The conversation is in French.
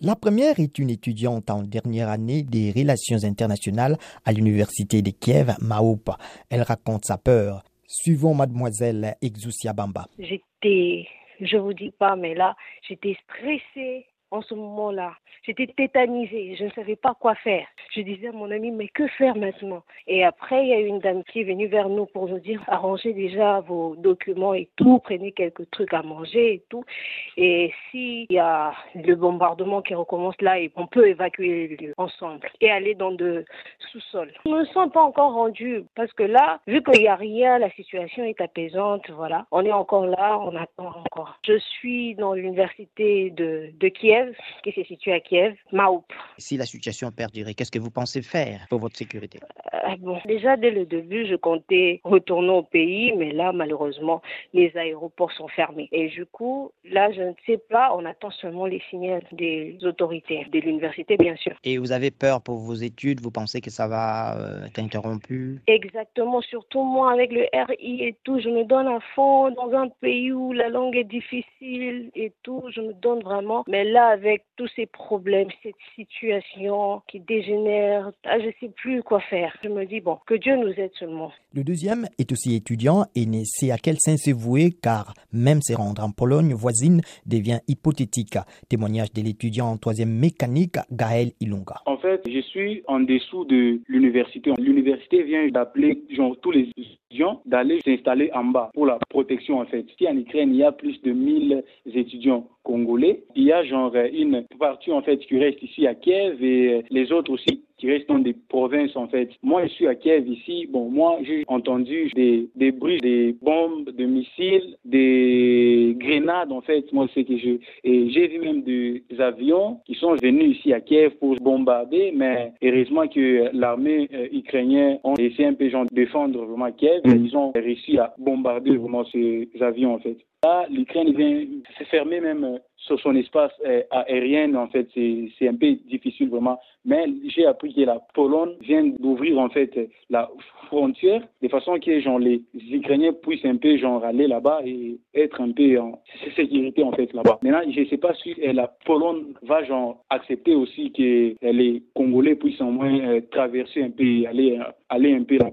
La première est une étudiante en dernière année des relations internationales à l'université de Kiev, Maoup. Elle raconte sa peur. Suivons mademoiselle Exousia Bamba. J'étais, je vous dis pas, mais là, j'étais stressée en ce moment-là. J'étais tétanisée, je ne savais pas quoi faire. Je disais à mon ami, mais que faire maintenant? Et après, il y a une dame qui est venue vers nous pour nous dire, arrangez déjà vos documents et tout, prenez quelques trucs à manger et tout. Et s'il y a le bombardement qui recommence là, on peut évacuer le lieu ensemble et aller dans de sous-sols. Nous ne sommes pas encore rendus parce que là, vu qu'il n'y a rien, la situation est apaisante, voilà. On est encore là, on attend encore. Je suis dans l'université de Kiev qui se situe à Kiev, Maoup. Si la situation perdurait, qu'est-ce que vous pensez faire pour votre sécurité? Euh, bon, Déjà, dès le début, je comptais retourner au pays, mais là, malheureusement, les aéroports sont fermés. Et du coup, là, je ne sais pas, on attend seulement les signaux des autorités, de l'université, bien sûr. Et vous avez peur pour vos études? Vous pensez que ça va euh, être interrompu? Exactement, surtout moi, avec le RI et tout, je me donne à fond dans un pays où la langue est difficile et tout, je me donne vraiment. Mais là, avec tous ces problèmes, cette situation qui dégénère, ah, je ne sais plus quoi faire. Je me dis, bon, que Dieu nous aide seulement. Le deuxième est aussi étudiant et ne sait à quel sens se vouer car même se rendre en Pologne voisine devient hypothétique. Témoignage de l'étudiant en troisième mécanique, Gaël Ilunga. En fait, je suis en dessous de l'université. L'université vient d'appeler tous les étudiants d'aller s'installer en bas pour la protection en fait. Si en Ukraine, il y a plus de 1000 étudiants congolais, il y a genre une partie en fait qui reste ici à Kiev et les autres aussi qui restent dans des provinces en fait. Moi, je suis à Kiev ici. Bon, moi, j'ai entendu des, des bruits, des bombes, des missiles, des grenades en fait. Moi, c'est que je et j'ai vu même des avions qui sont venus ici à Kiev pour bombarder, mais heureusement que l'armée euh, ukrainienne a essayé un peu de défendre vraiment Kiev. Et ils ont réussi à bombarder vraiment ces avions en fait. Là, l'Ukraine vient se fermer même euh, sur son espace euh, aérien, en fait, c'est un peu difficile vraiment. Mais j'ai appris que la Pologne vient d'ouvrir en fait la frontière de façon que genre, les Ukrainiens puissent un peu genre, aller là-bas et être un peu en sécurité en fait là-bas. Maintenant, je ne sais pas si euh, la Pologne va genre, accepter aussi que les Congolais puissent au moins traverser un peu, aller, aller un peu là-bas